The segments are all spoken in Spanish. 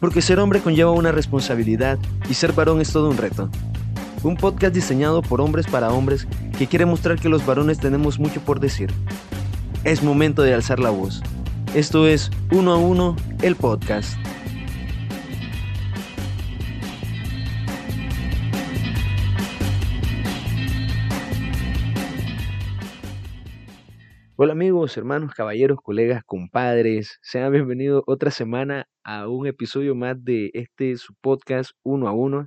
porque ser hombre conlleva una responsabilidad y ser varón es todo un reto. Un podcast diseñado por hombres para hombres que quiere mostrar que los varones tenemos mucho por decir. Es momento de alzar la voz. Esto es Uno a Uno, el podcast. Hola amigos, hermanos, caballeros, colegas, compadres, sean bienvenidos otra semana a un episodio más de este su podcast uno a uno.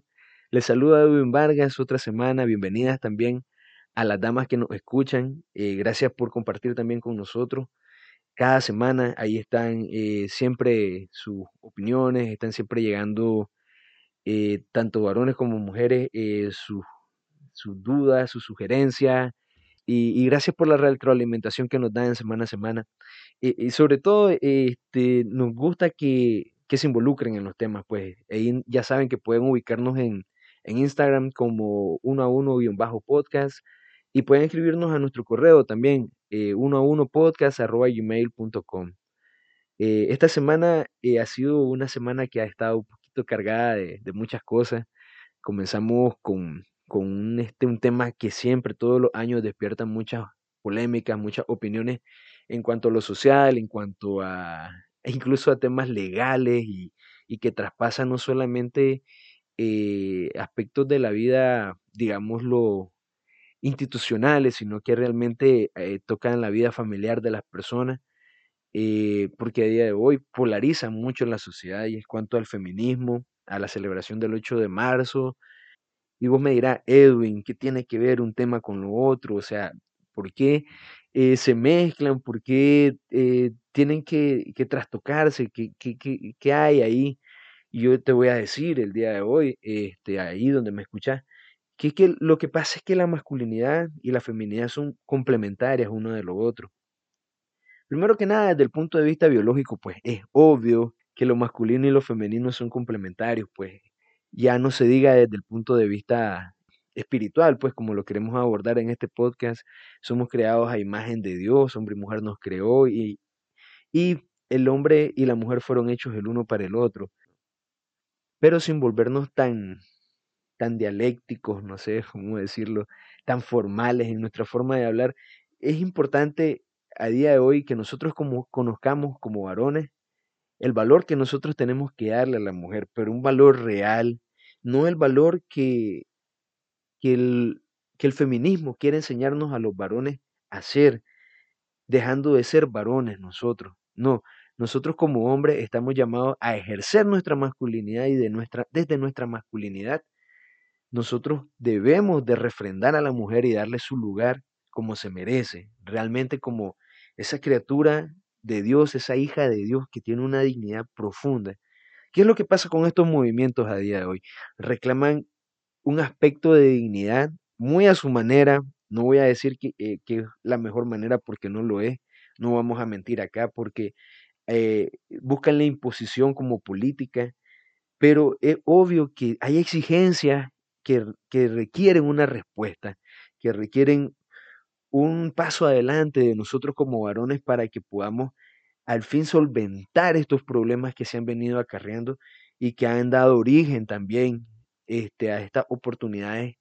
Les saluda Edwin Vargas otra semana, bienvenidas también a las damas que nos escuchan, eh, gracias por compartir también con nosotros. Cada semana ahí están eh, siempre sus opiniones, están siempre llegando eh, tanto varones como mujeres sus, sus dudas, sus sugerencias, y, gracias por la retroalimentación que nos dan semana a semana. Y, sobre todo, este, nos gusta que, que, se involucren en los temas, pues ya saben que pueden ubicarnos en, en Instagram como uno a uno bajo podcast y pueden escribirnos a nuestro correo también, eh, uno a uno podcast arroba gmail.com. Eh, esta semana eh, ha sido una semana que ha estado un poquito cargada de, de muchas cosas. Comenzamos con con un, este, un tema que siempre, todos los años, despierta muchas polémicas, muchas opiniones en cuanto a lo social, en cuanto a incluso a temas legales y, y que traspasan no solamente eh, aspectos de la vida, digámoslo, institucionales, sino que realmente eh, tocan la vida familiar de las personas, eh, porque a día de hoy polarizan mucho la sociedad y es cuanto al feminismo, a la celebración del 8 de marzo, y vos me dirás, Edwin, ¿qué tiene que ver un tema con lo otro? O sea, ¿por qué eh, se mezclan? ¿Por qué eh, tienen que, que trastocarse? ¿Qué, qué, qué, qué hay ahí? Y yo te voy a decir el día de hoy, este, ahí donde me escuchas, que, que lo que pasa es que la masculinidad y la feminidad son complementarias uno de lo otro. Primero que nada, desde el punto de vista biológico, pues es obvio que lo masculino y lo femenino son complementarios, pues ya no se diga desde el punto de vista espiritual, pues como lo queremos abordar en este podcast, somos creados a imagen de Dios, hombre y mujer nos creó y, y el hombre y la mujer fueron hechos el uno para el otro, pero sin volvernos tan, tan dialécticos, no sé cómo decirlo, tan formales en nuestra forma de hablar, es importante a día de hoy que nosotros como conozcamos como varones el valor que nosotros tenemos que darle a la mujer, pero un valor real, no el valor que, que, el, que el feminismo quiere enseñarnos a los varones a ser, dejando de ser varones nosotros. No, nosotros como hombres estamos llamados a ejercer nuestra masculinidad y de nuestra, desde nuestra masculinidad nosotros debemos de refrendar a la mujer y darle su lugar como se merece, realmente como esa criatura de Dios, esa hija de Dios que tiene una dignidad profunda. ¿Qué es lo que pasa con estos movimientos a día de hoy? Reclaman un aspecto de dignidad muy a su manera. No voy a decir que, eh, es la mejor manera porque no lo es. No vamos a mentir acá porque eh, buscan la imposición como política. Pero es obvio que hay exigencias que, que requieren una respuesta, que requieren un paso adelante de nosotros como varones para que podamos al fin solventar estos problemas que se han venido acarreando y que han dado origen también este, a estas oportunidades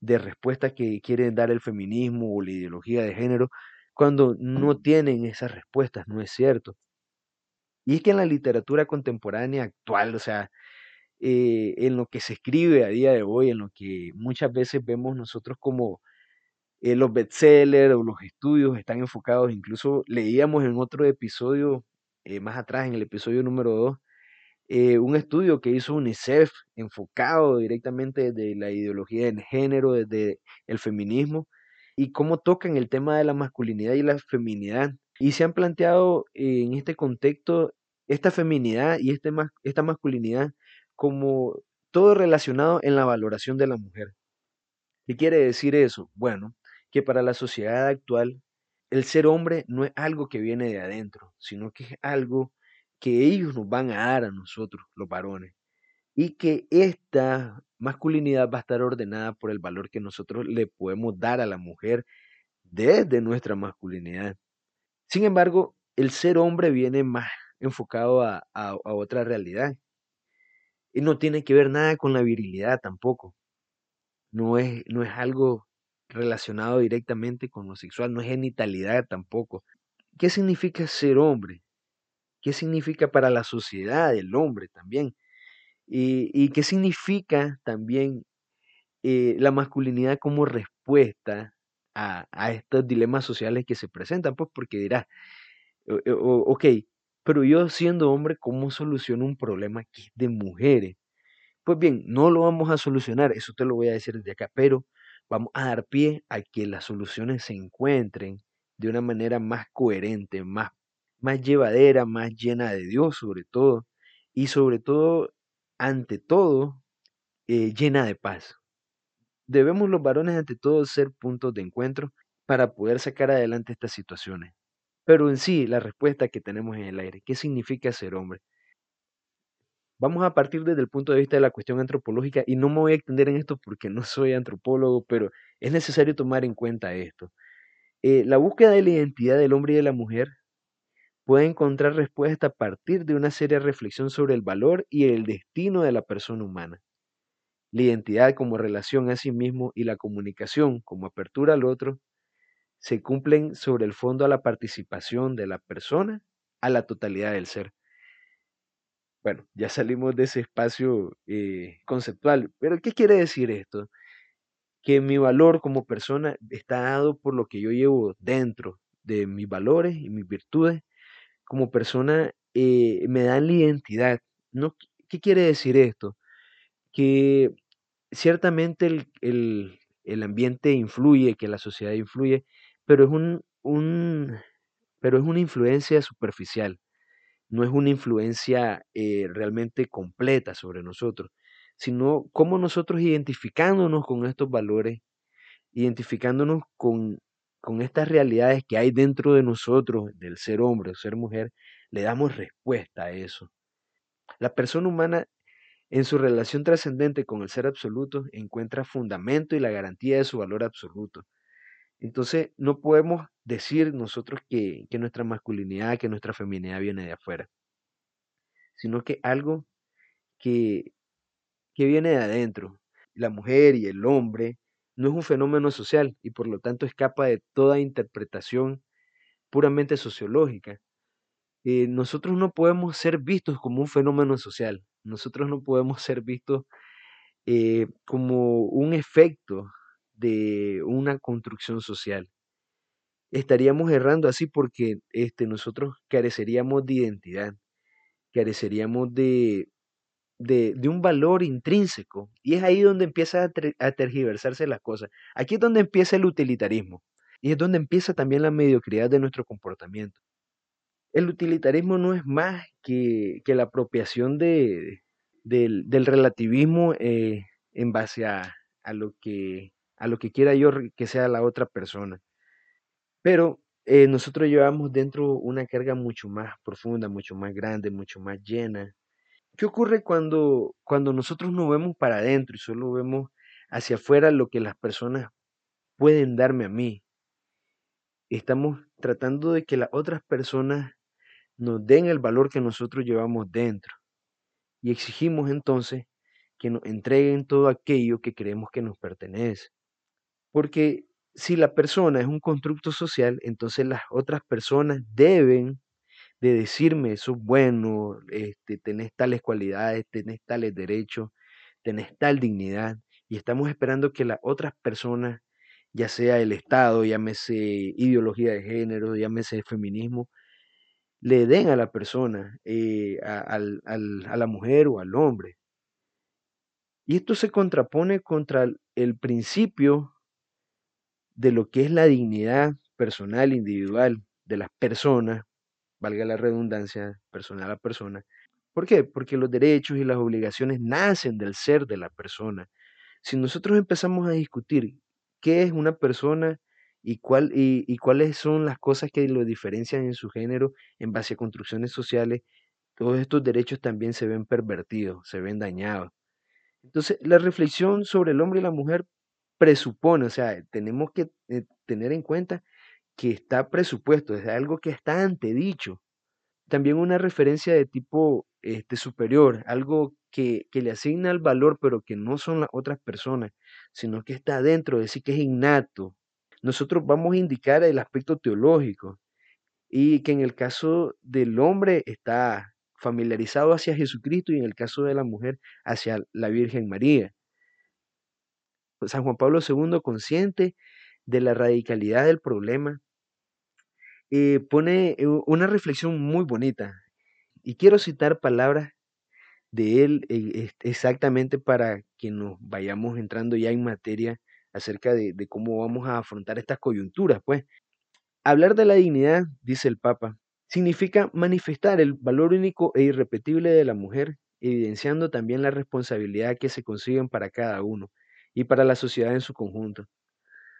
de respuesta que quieren dar el feminismo o la ideología de género cuando no tienen esas respuestas, no es cierto. Y es que en la literatura contemporánea actual, o sea, eh, en lo que se escribe a día de hoy, en lo que muchas veces vemos nosotros como eh, los bestsellers o los estudios están enfocados, incluso leíamos en otro episodio, eh, más atrás, en el episodio número 2, eh, un estudio que hizo UNICEF enfocado directamente desde la ideología de género, desde el feminismo, y cómo tocan el tema de la masculinidad y la feminidad. Y se han planteado en este contexto esta feminidad y este, esta masculinidad como todo relacionado en la valoración de la mujer. ¿Qué quiere decir eso? Bueno, que para la sociedad actual el ser hombre no es algo que viene de adentro, sino que es algo que ellos nos van a dar a nosotros, los varones, y que esta masculinidad va a estar ordenada por el valor que nosotros le podemos dar a la mujer desde nuestra masculinidad. Sin embargo, el ser hombre viene más enfocado a, a otra realidad, Y no tiene que ver nada con la virilidad tampoco. No es, no es algo relacionado directamente con lo sexual, no es genitalidad tampoco. ¿Qué significa ser hombre? ¿Qué significa para la sociedad el hombre también? ¿Y, qué significa también eh, la masculinidad como respuesta a, a, estos dilemas sociales que se presentan? Pues porque dirás, ok, pero yo siendo hombre, ¿cómo soluciono un problema que es de mujeres? Pues bien, no lo vamos a solucionar, eso te lo voy a decir desde acá, pero vamos a dar pie a que las soluciones se encuentren de una manera más coherente, más, más llevadera, más llena de Dios sobre todo, y sobre todo, ante todo, eh, llena de paz. Debemos los varones ante todo ser puntos de encuentro para poder sacar adelante estas situaciones. Pero en sí, la respuesta que tenemos en el aire, ¿qué significa ser hombre? Vamos a partir desde el punto de vista de la cuestión antropológica y no me voy a extender en esto porque no soy antropólogo, pero es necesario tomar en cuenta esto. Eh, la búsqueda de la identidad del hombre y de la mujer puede encontrar respuesta a partir de una seria reflexión sobre el valor y el destino de la persona humana. La identidad como relación a sí mismo y la comunicación como apertura al otro se cumplen sobre el fondo a la participación de la persona a la totalidad del ser. Bueno, ya salimos de ese espacio eh, conceptual, pero ¿qué quiere decir esto? Que mi valor como persona está dado por lo que yo llevo dentro de mis valores y mis virtudes. Como persona eh, me dan la identidad. ¿no? ¿Qué quiere decir esto? Que ciertamente el, el, ambiente influye, que la sociedad influye, pero es un, un pero es una influencia superficial no es una influencia eh, realmente completa sobre nosotros, sino cómo nosotros identificándonos con estos valores, identificándonos con, con estas realidades que hay dentro de nosotros, del ser hombre o ser mujer, le damos respuesta a eso. La persona humana en su relación trascendente con el ser absoluto encuentra fundamento y la garantía de su valor absoluto. Entonces no podemos decir nosotros que, que nuestra masculinidad, que nuestra feminidad viene de afuera, sino que algo que, que viene de adentro. La mujer y el hombre no es un fenómeno social y por lo tanto escapa de toda interpretación puramente sociológica. Eh, nosotros no podemos ser vistos como un fenómeno social, nosotros no podemos ser vistos eh, como un efecto de una construcción social. Estaríamos errando así porque este, nosotros careceríamos de identidad, careceríamos de, de, un valor intrínseco. Y es ahí donde empieza a, a tergiversarse las cosas. Aquí es donde empieza el utilitarismo. Y es donde empieza también la mediocridad de nuestro comportamiento. El utilitarismo no es más que, que la apropiación de, del, del relativismo eh, en base a, a, lo que a lo que quiera yo que sea la otra persona. Pero eh, nosotros llevamos dentro una carga mucho más profunda, mucho más grande, mucho más llena. ¿Qué ocurre cuando, cuando nosotros no vemos para adentro y solo vemos hacia afuera lo que las personas pueden darme a mí? Estamos tratando de que las otras personas nos den el valor que nosotros llevamos dentro. Y exigimos entonces que nos entreguen todo aquello que creemos que nos pertenece. Porque si la persona es un constructo social, entonces las otras personas deben de decirme, eso es bueno, este, tenés tales cualidades, tenés tales derechos, tenés tal dignidad, y estamos esperando que las otras personas, ya sea el Estado, llámese ideología de género, llámese feminismo, le den a la persona, eh, a, a la mujer o al hombre. Y esto se contrapone contra el principio de lo que es la dignidad personal, individual de las personas, valga la redundancia, personal a persona. ¿Por qué? Porque los derechos y las obligaciones nacen del ser de la persona. Si nosotros empezamos a discutir qué es una persona y, cuál, y, y cuáles son las cosas que lo diferencian en su género en base a construcciones sociales, todos estos derechos también se ven pervertidos, se ven dañados. Entonces, la reflexión sobre el hombre y la mujer presupone, o sea, tenemos que eh, tener en cuenta que está presupuesto, es algo que está antedicho. También una referencia de tipo este, superior, algo que, que le asigna el valor, pero que no son las otras personas, sino que está dentro, decir que es innato. Nosotros vamos a indicar el aspecto teológico y que en el caso del hombre está familiarizado hacia Jesucristo y en el caso de la mujer hacia la Virgen María. San Juan Pablo II, consciente de la radicalidad del problema, eh, pone eh, una reflexión muy bonita. Y quiero citar palabras de él eh, exactamente para que nos vayamos entrando ya en materia acerca de, de cómo vamos a afrontar estas coyunturas. Pues hablar de la dignidad, dice el Papa, significa manifestar el valor único e irrepetible de la mujer, evidenciando también la responsabilidad que se consiguen para cada uno y para la sociedad en su conjunto.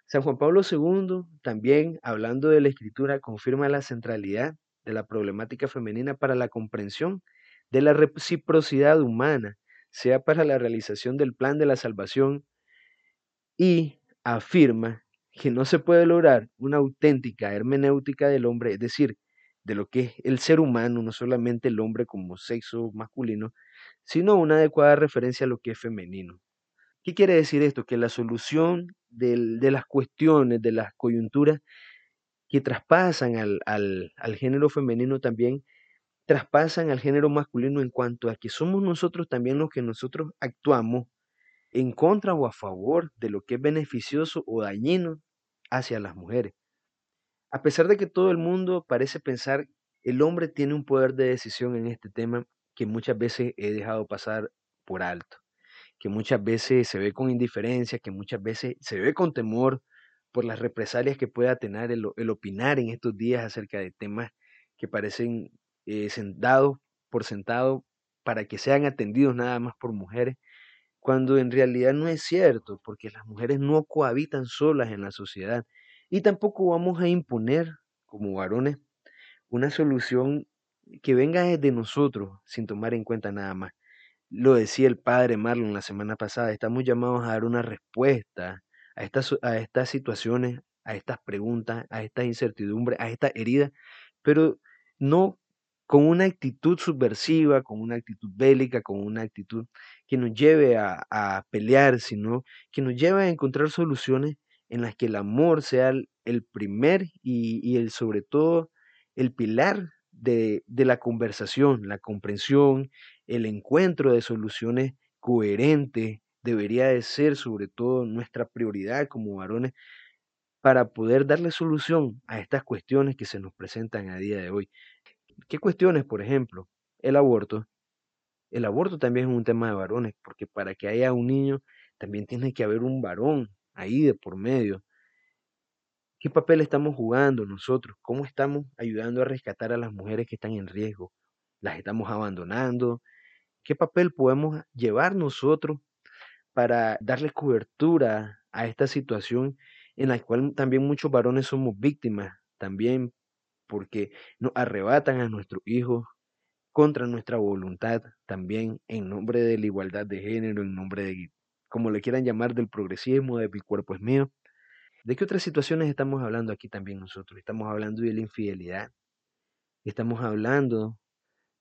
San Juan Pablo II, también hablando de la escritura, confirma la centralidad de la problemática femenina para la comprensión de la reciprocidad humana, sea para la realización del plan de la salvación, y afirma que no se puede lograr una auténtica hermenéutica del hombre, es decir, de lo que es el ser humano, no solamente el hombre como sexo masculino, sino una adecuada referencia a lo que es femenino. ¿Qué quiere decir esto? Que la solución de las cuestiones, de las coyunturas que traspasan al, al, género femenino también, traspasan al género masculino en cuanto a que somos nosotros también los que nosotros actuamos en contra o a favor de lo que es beneficioso o dañino hacia las mujeres. A pesar de que todo el mundo parece pensar, el hombre tiene un poder de decisión en este tema que muchas veces he dejado pasar por alto que muchas veces se ve con indiferencia, que muchas veces se ve con temor por las represalias que pueda tener el, opinar en estos días acerca de temas que parecen eh, dados por sentado para que sean atendidos nada más por mujeres, cuando en realidad no es cierto, porque las mujeres no cohabitan solas en la sociedad y tampoco vamos a imponer como varones una solución que venga desde nosotros sin tomar en cuenta nada más. Lo decía el padre Marlon la semana pasada, estamos llamados a dar una respuesta a estas, a estas situaciones, a estas preguntas, a estas incertidumbres, a estas heridas, pero no con una actitud subversiva, con una actitud bélica, con una actitud que nos lleve a, a pelear, sino que nos lleve a encontrar soluciones en las que el amor sea el, primer y, y, el sobre todo el pilar de, de la conversación, la comprensión, el encuentro de soluciones coherentes debería de ser sobre todo nuestra prioridad como varones para poder darle solución a estas cuestiones que se nos presentan a día de hoy. ¿Qué cuestiones? Por ejemplo, el aborto. El aborto también es un tema de varones, porque para que haya un niño también tiene que haber un varón ahí de por medio. ¿Qué papel estamos jugando nosotros? ¿Cómo estamos ayudando a rescatar a las mujeres que están en riesgo? ¿Las estamos abandonando? ¿Qué papel podemos llevar nosotros para darle cobertura a esta situación en la cual también muchos varones somos víctimas, también porque nos arrebatan a nuestros hijos contra nuestra voluntad, también en nombre de la igualdad de género, en nombre de, como le quieran llamar, del progresismo, de mi cuerpo es mío. ¿De qué otras situaciones estamos hablando aquí también nosotros? Estamos hablando de la infidelidad, estamos hablando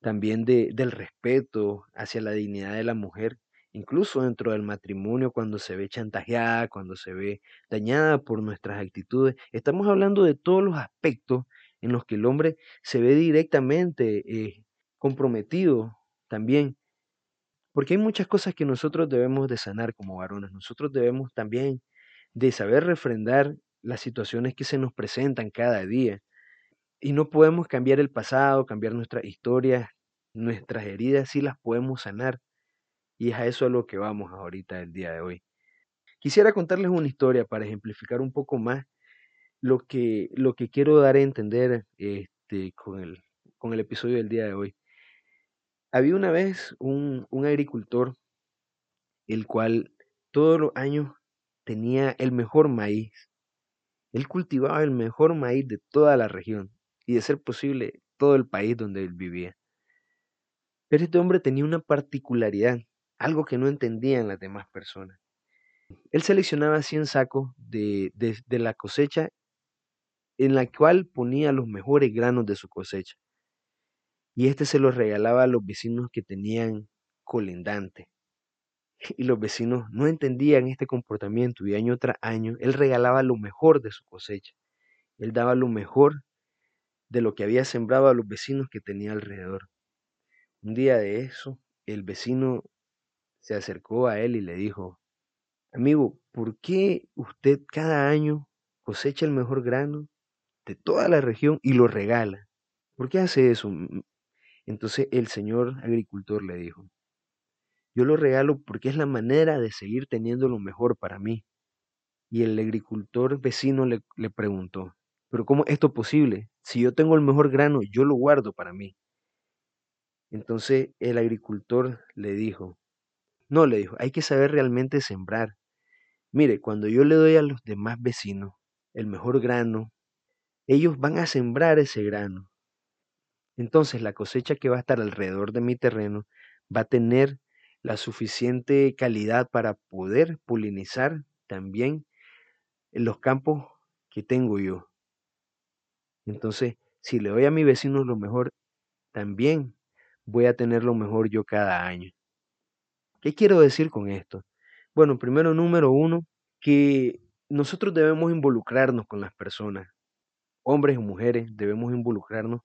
también de, del respeto hacia la dignidad de la mujer, incluso dentro del matrimonio, cuando se ve chantajeada, cuando se ve dañada por nuestras actitudes. Estamos hablando de todos los aspectos en los que el hombre se ve directamente eh, comprometido también. Porque hay muchas cosas que nosotros debemos de sanar como varones. Nosotros debemos también de saber refrendar las situaciones que se nos presentan cada día. Y no podemos cambiar el pasado, cambiar nuestra historia, nuestras heridas sí las podemos sanar. Y es a eso a lo que vamos ahorita el día de hoy. Quisiera contarles una historia para ejemplificar un poco más lo que, lo que quiero dar a entender este, con, el, con el episodio del día de hoy. Había una vez un, un agricultor el cual todos los años tenía el mejor maíz. Él cultivaba el mejor maíz de toda la región y de ser posible todo el país donde él vivía. Pero este hombre tenía una particularidad, algo que no entendían las demás personas. Él seleccionaba 100 sacos de, de, la cosecha en la cual ponía los mejores granos de su cosecha. Y este se los regalaba a los vecinos que tenían colindante. Y los vecinos no entendían este comportamiento y año tras año él regalaba lo mejor de su cosecha. Él daba lo mejor de lo que había sembrado a los vecinos que tenía alrededor. Un día de eso, el vecino se acercó a él y le dijo, amigo, ¿por qué usted cada año cosecha el mejor grano de toda la región y lo regala? ¿Por qué hace eso? Entonces el señor agricultor le dijo, yo lo regalo porque es la manera de seguir teniendo lo mejor para mí. Y el agricultor vecino le, le preguntó, pero ¿cómo es esto posible? Si yo tengo el mejor grano, yo lo guardo para mí. Entonces el agricultor le dijo, no, le dijo, hay que saber realmente sembrar. Mire, cuando yo le doy a los demás vecinos el mejor grano, ellos van a sembrar ese grano. Entonces la cosecha que va a estar alrededor de mi terreno va a tener la suficiente calidad para poder polinizar también en los campos que tengo yo. Entonces, si le doy a mi vecino lo mejor, también voy a tener lo mejor yo cada año. ¿Qué quiero decir con esto? Bueno, primero, número uno, que nosotros debemos involucrarnos con las personas, hombres o mujeres, debemos involucrarnos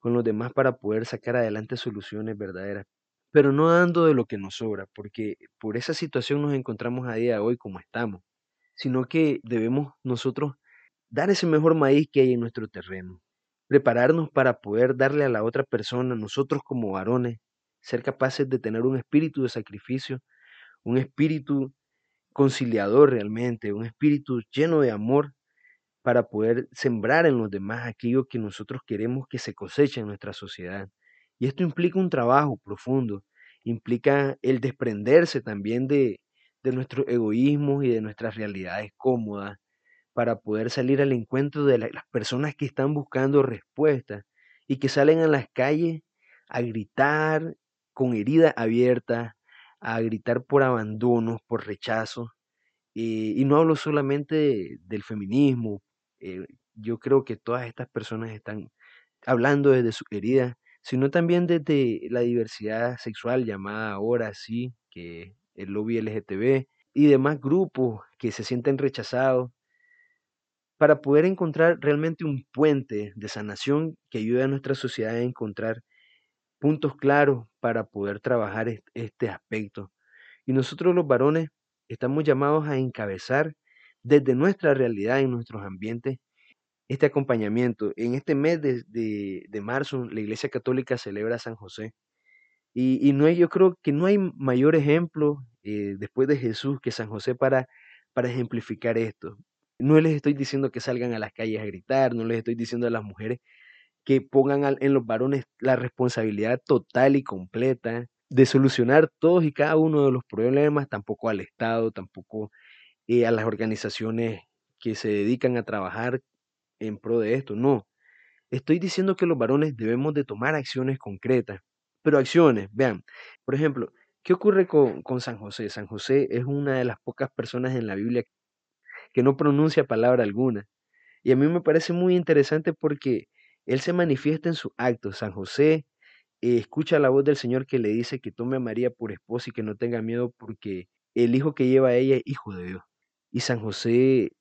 con los demás para poder sacar adelante soluciones verdaderas pero no dando de lo que nos sobra, porque por esa situación nos encontramos a día de hoy como estamos, sino que debemos nosotros dar ese mejor maíz que hay en nuestro terreno, prepararnos para poder darle a la otra persona, nosotros como varones, ser capaces de tener un espíritu de sacrificio, un espíritu conciliador realmente, un espíritu lleno de amor para poder sembrar en los demás aquello que nosotros queremos que se coseche en nuestra sociedad. Y esto implica un trabajo profundo, implica el desprenderse también de, de nuestros egoísmos y de nuestras realidades cómodas para poder salir al encuentro de las personas que están buscando respuestas y que salen a las calles a gritar con herida abierta, a gritar por abandonos, por rechazo. Eh, y no hablo solamente del feminismo, eh, yo creo que todas estas personas están hablando desde su herida sino también desde la diversidad sexual llamada ahora así, que el lobby LGTB y demás grupos que se sienten rechazados, para poder encontrar realmente un puente de sanación que ayude a nuestra sociedad a encontrar puntos claros para poder trabajar este aspecto. Y nosotros los varones estamos llamados a encabezar desde nuestra realidad y nuestros ambientes este acompañamiento. En este mes de, marzo, la Iglesia Católica celebra a San José. Y, no hay, yo creo que no hay mayor ejemplo eh, después de Jesús que San José para, para ejemplificar esto. No les estoy diciendo que salgan a las calles a gritar, no les estoy diciendo a las mujeres que pongan en los varones la responsabilidad total y completa de solucionar todos y cada uno de los problemas, tampoco al Estado, tampoco eh, a las organizaciones que se dedican a trabajar en pro de esto, no. Estoy diciendo que los varones debemos de tomar acciones concretas, pero acciones, vean, por ejemplo, ¿qué ocurre con, con San José? San José es una de las pocas personas en la Biblia que no pronuncia palabra alguna. Y a mí me parece muy interesante porque él se manifiesta en sus actos. San José eh, escucha la voz del Señor que le dice que tome a María por esposa y que no tenga miedo porque el hijo que lleva ella es hijo de Dios. Y San José,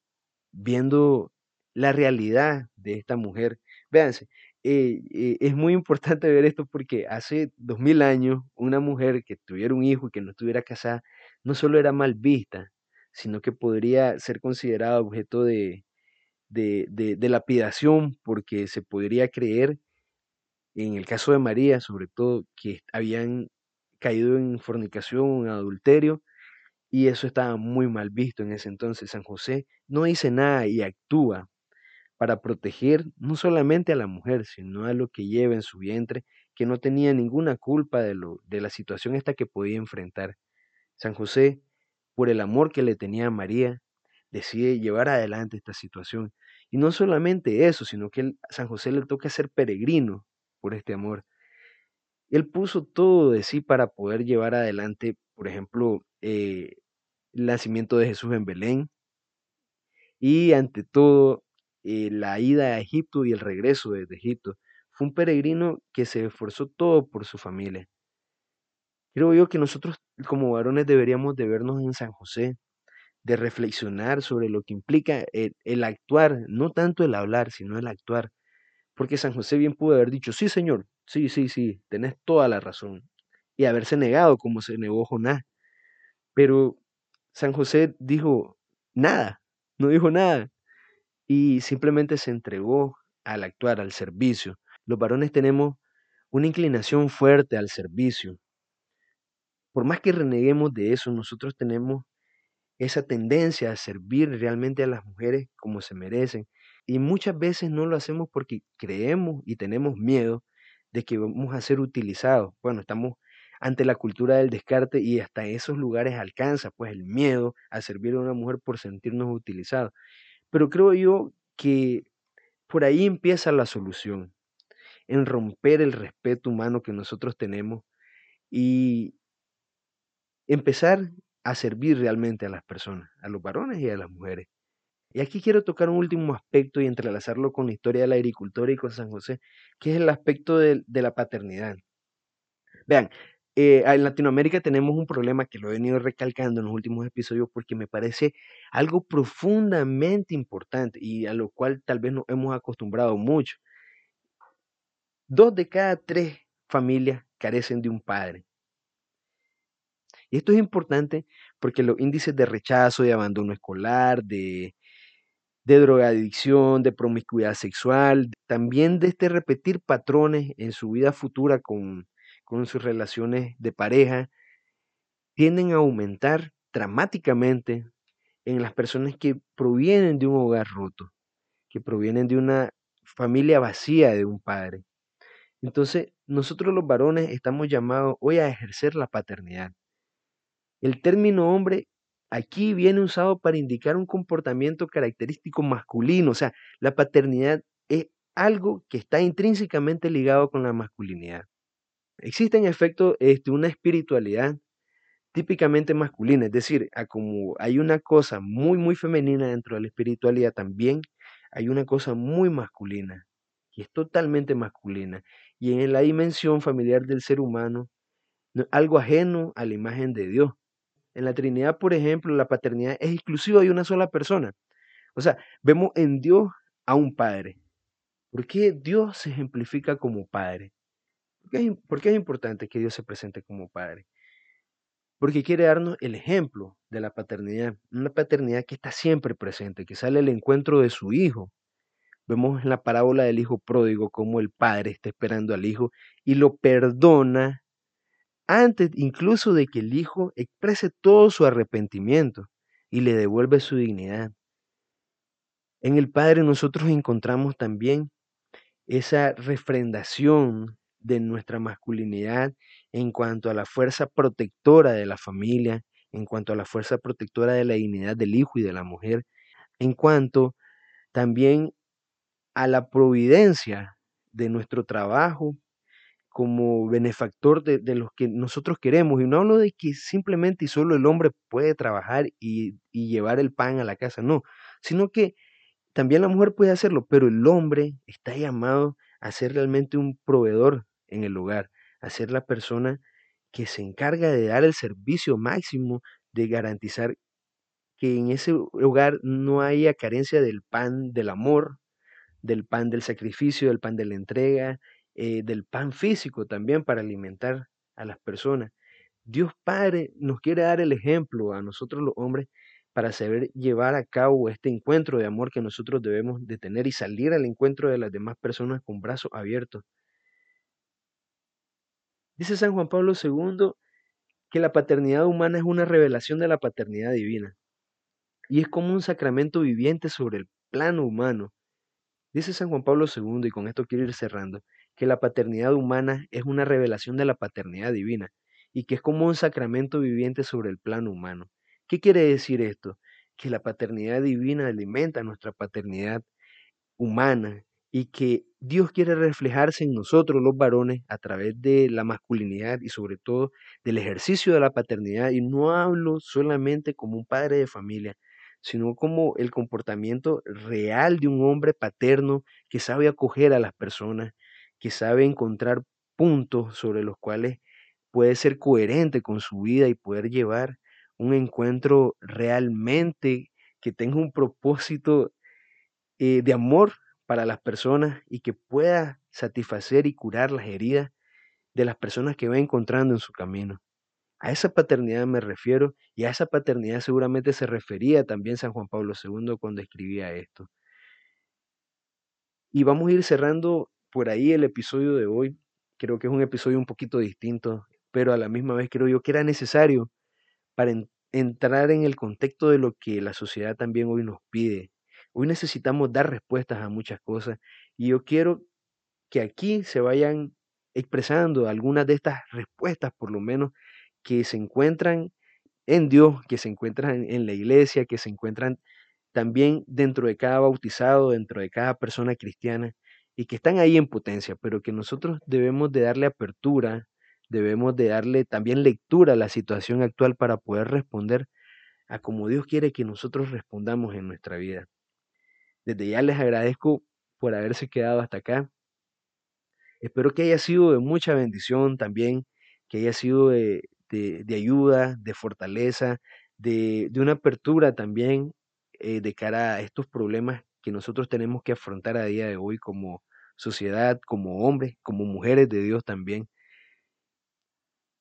viendo la realidad de esta mujer. Véanse, eh, eh, es muy importante ver esto porque hace dos mil años una mujer que tuviera un hijo y que no estuviera casada no solo era mal vista, sino que podría ser considerada objeto de, de, de, lapidación porque se podría creer, en el caso de María sobre todo, que habían caído en fornicación, en adulterio, y eso estaba muy mal visto en ese entonces. San José no dice nada y actúa para proteger no solamente a la mujer, sino a lo que lleva en su vientre, que no tenía ninguna culpa de, lo, de la situación esta que podía enfrentar. San José, por el amor que le tenía a María, decide llevar adelante esta situación. Y no solamente eso, sino que San José le toca ser peregrino por este amor. Él puso todo de sí para poder llevar adelante, por ejemplo, eh, el nacimiento de Jesús en Belén y ante todo eh, la ida a Egipto y el regreso desde Egipto. Fue un peregrino que se esforzó todo por su familia. Creo yo que nosotros como varones deberíamos de vernos en San José, de reflexionar sobre lo que implica el, actuar, no tanto el hablar, sino el actuar. Porque San José bien pudo haber dicho, sí, señor, sí, sí, sí, tenés toda la razón. Y haberse negado como se negó Jonás. Pero San José dijo nada, no dijo nada. Y simplemente se entregó al actuar, al servicio. Los varones tenemos una inclinación fuerte al servicio. Por más que reneguemos de eso, nosotros tenemos esa tendencia a servir realmente a las mujeres como se merecen. Y muchas veces no lo hacemos porque creemos y tenemos miedo de que vamos a ser utilizados. Bueno, estamos ante la cultura del descarte y hasta esos lugares alcanza pues el miedo a servir a una mujer por sentirnos utilizados. Pero creo yo que por ahí empieza la solución, en romper el respeto humano que nosotros tenemos y empezar a servir realmente a las personas, a los varones y a las mujeres. Y aquí quiero tocar un último aspecto y entrelazarlo con la historia de la agricultura y con San José, que es el aspecto de, la paternidad. Vean, eh, en Latinoamérica tenemos un problema que lo he venido recalcando en los últimos episodios porque me parece algo profundamente importante y a lo cual tal vez nos hemos acostumbrado mucho. Dos de cada tres familias carecen de un padre. Y esto es importante porque los índices de rechazo, de abandono escolar, de, de drogadicción, de promiscuidad sexual, también de este repetir patrones en su vida futura con, con sus relaciones de pareja, tienden a aumentar dramáticamente en las personas que provienen de un hogar roto, que provienen de una familia vacía de un padre. Entonces, nosotros los varones estamos llamados hoy a ejercer la paternidad. El término hombre aquí viene usado para indicar un comportamiento característico masculino, o sea, la paternidad es algo que está intrínsecamente ligado con la masculinidad. Existe en efecto este, una espiritualidad típicamente masculina, es decir, como hay una cosa muy, muy femenina dentro de la espiritualidad, también hay una cosa muy masculina, que es totalmente masculina, y en la dimensión familiar del ser humano, algo ajeno a la imagen de Dios. En la Trinidad, por ejemplo, la paternidad es exclusiva de una sola persona. O sea, vemos en Dios a un Padre. ¿Por qué Dios se ejemplifica como Padre? ¿Por qué, es importante que Dios se presente como Padre? Porque quiere darnos el ejemplo de la paternidad, una paternidad que está siempre presente, que sale al encuentro de su hijo. Vemos en la parábola del hijo pródigo cómo el padre está esperando al hijo y lo perdona antes incluso de que el hijo exprese todo su arrepentimiento y le devuelve su dignidad. En el Padre nosotros encontramos también esa refrendación de nuestra masculinidad en cuanto a la fuerza protectora de la familia, en cuanto a la fuerza protectora de la dignidad del hijo y de la mujer, en cuanto también a la providencia de nuestro trabajo como benefactor de, de los que nosotros queremos. Y no hablo de que simplemente y solo el hombre puede trabajar y, y llevar el pan a la casa, no, sino que también la mujer puede hacerlo, pero el hombre está llamado a ser realmente un proveedor en el hogar, a ser la persona que se encarga de dar el servicio máximo, de garantizar que en ese hogar no haya carencia del pan del amor, del pan del sacrificio, del pan de la entrega, eh, del pan físico también para alimentar a las personas. Dios Padre nos quiere dar el ejemplo a nosotros los hombres para saber llevar a cabo este encuentro de amor que nosotros debemos de tener y salir al encuentro de las demás personas con brazos abiertos. Dice San Juan Pablo II que la paternidad humana es una revelación de la paternidad divina y es como un sacramento viviente sobre el plano humano. Dice San Juan Pablo II, y con esto quiero ir cerrando, que la paternidad humana es una revelación de la paternidad divina y que es como un sacramento viviente sobre el plano humano. ¿Qué quiere decir esto? Que la paternidad divina alimenta nuestra paternidad humana y que Dios quiere reflejarse en nosotros los varones a través de la masculinidad y sobre todo del ejercicio de la paternidad. Y no hablo solamente como un padre de familia, sino como el comportamiento real de un hombre paterno que sabe acoger a las personas, que sabe encontrar puntos sobre los cuales puede ser coherente con su vida y poder llevar un encuentro realmente que tenga un propósito eh, de amor para las personas y que pueda satisfacer y curar las heridas de las personas que va encontrando en su camino. A esa paternidad me refiero y a esa paternidad seguramente se refería también San Juan Pablo II cuando escribía esto. Y vamos a ir cerrando por ahí el episodio de hoy. Creo que es un episodio un poquito distinto, pero a la misma vez creo yo que era necesario para entrar en el contexto de lo que la sociedad también hoy nos pide. Hoy necesitamos dar respuestas a muchas cosas y yo quiero que aquí se vayan expresando algunas de estas respuestas, por lo menos, que se encuentran en Dios, que se encuentran en la iglesia, que se encuentran también dentro de cada bautizado, dentro de cada persona cristiana, y que están ahí en potencia, pero que nosotros debemos de darle apertura, debemos de darle también lectura a la situación actual para poder responder a como Dios quiere que nosotros respondamos en nuestra vida. Desde ya les agradezco por haberse quedado hasta acá. Espero que haya sido de mucha bendición también, que haya sido de, ayuda, de fortaleza, de, una apertura también eh, de cara a estos problemas que nosotros tenemos que afrontar a día de hoy como sociedad, como hombres, como mujeres de Dios también.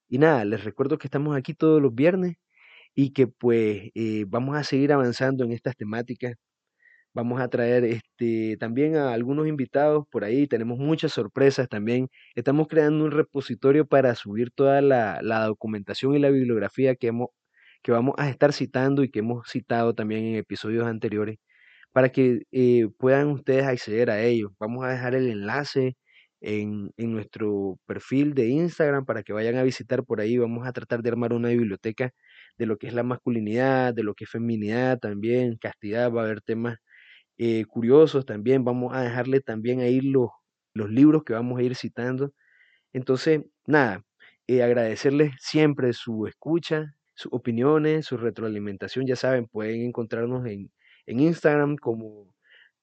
Y nada, les recuerdo que estamos aquí todos los viernes y que pues eh, vamos a seguir avanzando en estas temáticas. Vamos a traer este, también a algunos invitados por ahí, tenemos muchas sorpresas también. Estamos creando un repositorio para subir toda la, la documentación y la bibliografía que, hemos, que vamos a estar citando y que hemos citado también en episodios anteriores para que eh, puedan ustedes acceder a ello. Vamos a dejar el enlace en, en, nuestro perfil de Instagram para que vayan a visitar por ahí. Vamos a tratar de armar una biblioteca de lo que es la masculinidad, de lo que es feminidad también, castidad, va a haber temas eh, curiosos también. Vamos a dejarle también ahí los, los libros que vamos a ir citando. Entonces, nada, eh, agradecerles siempre su escucha, sus opiniones, su retroalimentación. Ya saben, pueden encontrarnos en en Instagram como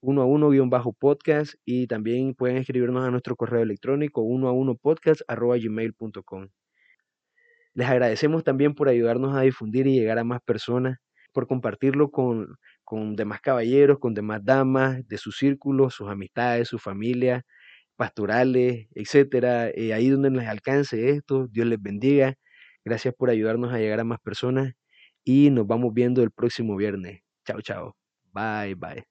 uno a uno guion bajo podcast y también pueden escribirnos a nuestro correo electrónico uno a uno podcast arroba gmail.com. Les agradecemos también por ayudarnos a difundir y llegar a más personas, por compartirlo con, con demás caballeros, con demás damas de su círculo, sus amistades, su familia, pastorales, etcétera. Eh, ahí donde les alcance esto, Dios les bendiga. Gracias por ayudarnos a llegar a más personas y nos vamos viendo el próximo viernes. Chao, chao. Bye, bye.